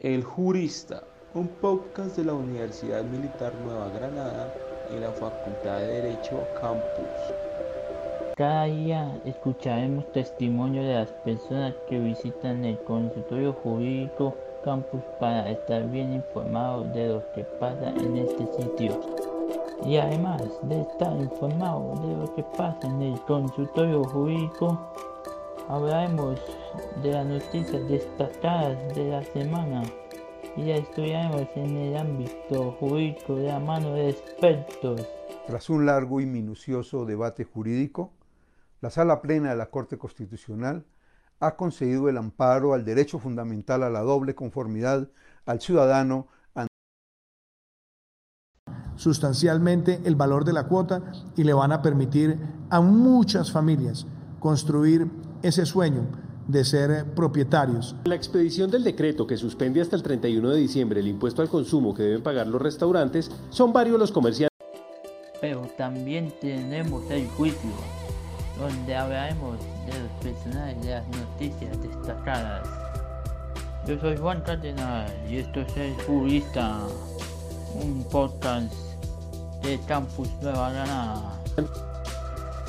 El Jurista, un podcast de la Universidad Militar Nueva Granada y la Facultad de Derecho Campus. Cada día escucharemos testimonio de las personas que visitan el consultorio jurídico campus para estar bien informados de lo que pasa en este sitio. Y además de estar informados de lo que pasa en el consultorio jurídico, hablaremos de las noticias destacadas de la semana y las estudiaremos en el ámbito jurídico de la mano de expertos. Tras un largo y minucioso debate jurídico, la Sala Plena de la Corte Constitucional ha concedido el amparo al derecho fundamental a la doble conformidad al ciudadano sustancialmente el valor de la cuota y le van a permitir a muchas familias construir ese sueño de ser propietarios. La expedición del decreto que suspende hasta el 31 de diciembre el impuesto al consumo que deben pagar los restaurantes son varios los comerciantes. Pero también tenemos el juicio, donde hablaremos de los personajes de las noticias destacadas. Yo soy Juan Cardenal y esto es El Jurista, un podcast de Campus Nueva Granada.